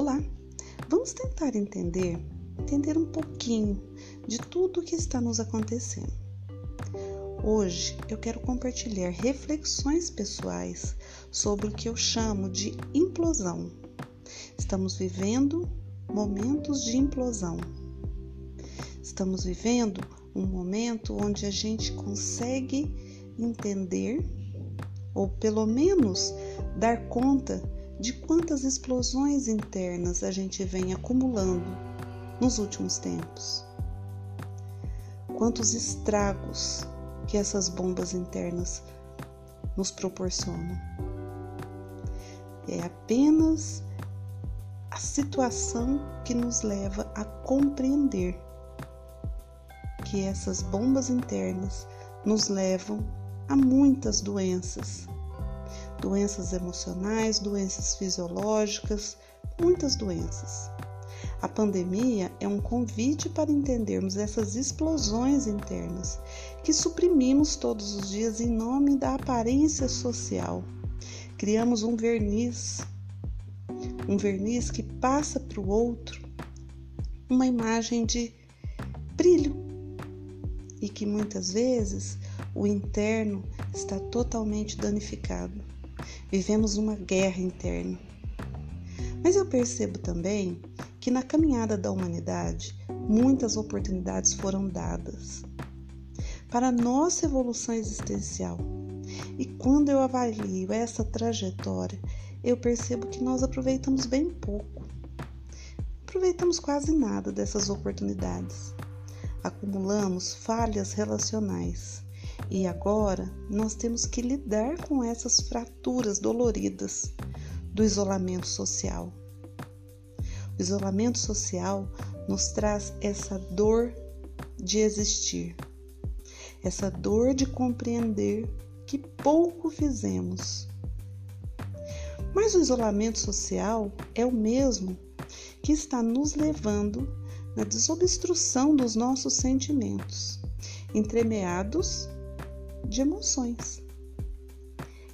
Olá, vamos tentar entender, entender um pouquinho de tudo o que está nos acontecendo. Hoje eu quero compartilhar reflexões pessoais sobre o que eu chamo de implosão. Estamos vivendo momentos de implosão. Estamos vivendo um momento onde a gente consegue entender, ou pelo menos dar conta de quantas explosões internas a gente vem acumulando nos últimos tempos. Quantos estragos que essas bombas internas nos proporcionam. É apenas a situação que nos leva a compreender que essas bombas internas nos levam a muitas doenças, doenças emocionais, doenças fisiológicas, muitas doenças. A pandemia é um convite para entendermos essas explosões internas que suprimimos todos os dias em nome da aparência social. Criamos um verniz, um verniz que passa para o outro uma imagem de brilho, e que muitas vezes o interno está totalmente danificado. Vivemos uma guerra interna. Mas eu percebo também que na caminhada da humanidade muitas oportunidades foram dadas para nossa evolução existencial. E quando eu avalio essa trajetória, eu percebo que nós aproveitamos bem pouco. Aproveitamos quase nada dessas oportunidades acumulamos falhas relacionais e agora nós temos que lidar com essas fraturas doloridas do isolamento social. O isolamento social nos traz essa dor de existir, essa dor de compreender que pouco fizemos. Mas o isolamento social é o mesmo que está nos levando na desobstrução dos nossos sentimentos, entremeados de emoções.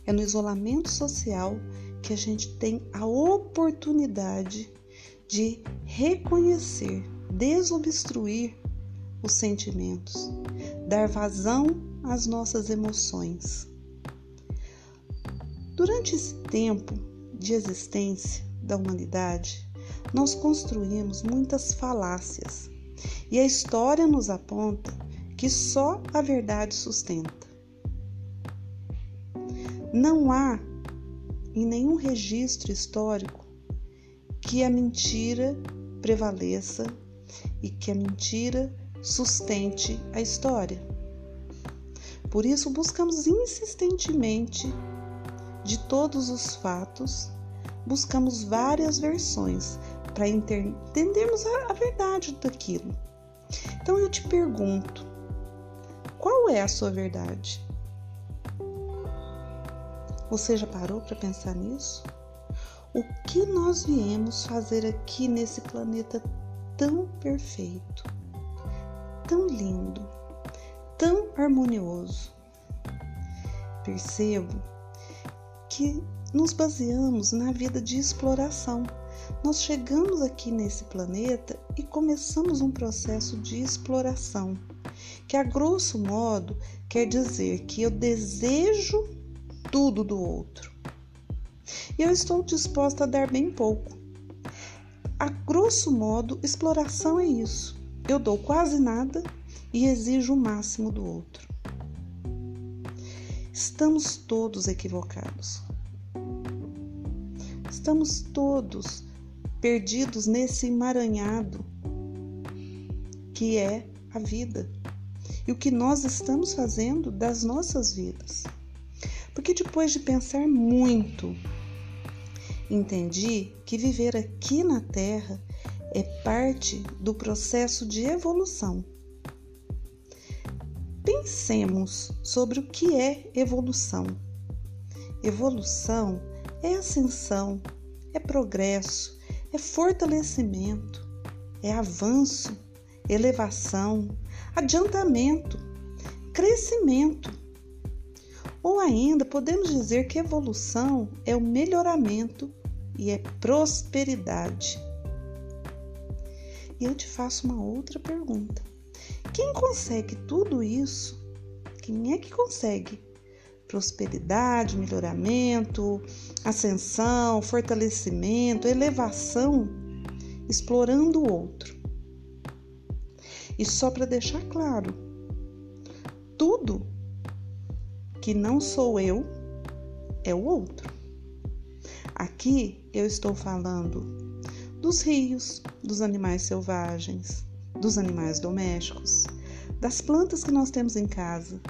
É no isolamento social que a gente tem a oportunidade de reconhecer, desobstruir os sentimentos, dar vazão às nossas emoções. Durante esse tempo de existência da humanidade, nós construímos muitas falácias e a história nos aponta que só a verdade sustenta. Não há em nenhum registro histórico que a mentira prevaleça e que a mentira sustente a história. Por isso, buscamos insistentemente de todos os fatos, buscamos várias versões para entendermos a, verdade daquilo. Então eu te pergunto: qual é a sua verdade? Você já parou para pensar nisso? O que nós viemos fazer aqui nesse planeta tão perfeito, tão lindo, tão harmonioso? Percebo que nos baseamos na vida de exploração nós chegamos aqui nesse planeta e começamos um processo de exploração, que a grosso modo quer dizer que eu desejo tudo do outro. E eu estou disposta a dar bem pouco. A grosso modo, exploração é isso. Eu dou quase nada e exijo o máximo do outro. Estamos todos equivocados. Estamos todos perdidos nesse emaranhado que é a vida e o que nós estamos fazendo das nossas vidas. Porque depois de pensar muito, entendi que viver aqui na Terra é parte do processo de evolução. Pensemos sobre o que é evolução. Evolução é ascensão, é progresso, é fortalecimento, é avanço, elevação, adiantamento, crescimento. Ou ainda podemos dizer que evolução é o melhoramento e é prosperidade. E eu te faço uma outra pergunta: quem consegue tudo isso? Quem é que consegue? Prosperidade, melhoramento, ascensão, fortalecimento, elevação, explorando o outro. E só para deixar claro, tudo que não sou eu é o outro. Aqui eu estou falando dos rios, dos animais selvagens, dos animais domésticos, das plantas que nós temos em casa,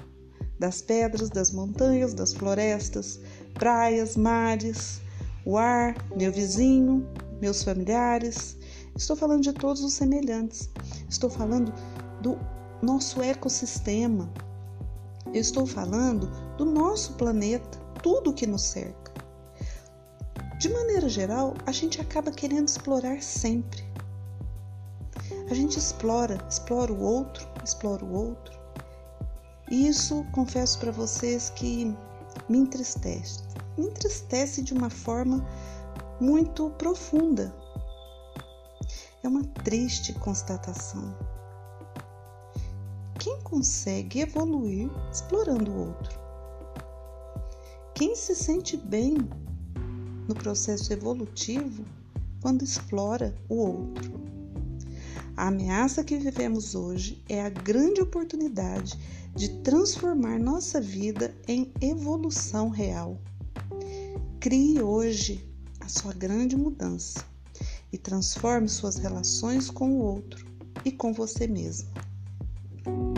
das pedras, das montanhas, das florestas, praias, mares, o ar, meu vizinho, meus familiares. Estou falando de todos os semelhantes. Estou falando do nosso ecossistema, eu estou falando do nosso planeta, tudo que nos cerca. De maneira geral, a gente acaba querendo explorar sempre. A gente explora, explora o outro, explora o outro. E isso, confesso para vocês que me entristece. Me entristece de uma forma muito profunda. É uma triste constatação quem consegue evoluir explorando o outro? Quem se sente bem no processo evolutivo quando explora o outro? A ameaça que vivemos hoje é a grande oportunidade de transformar nossa vida em evolução real. Crie hoje a sua grande mudança e transforme suas relações com o outro e com você mesmo. Thank you.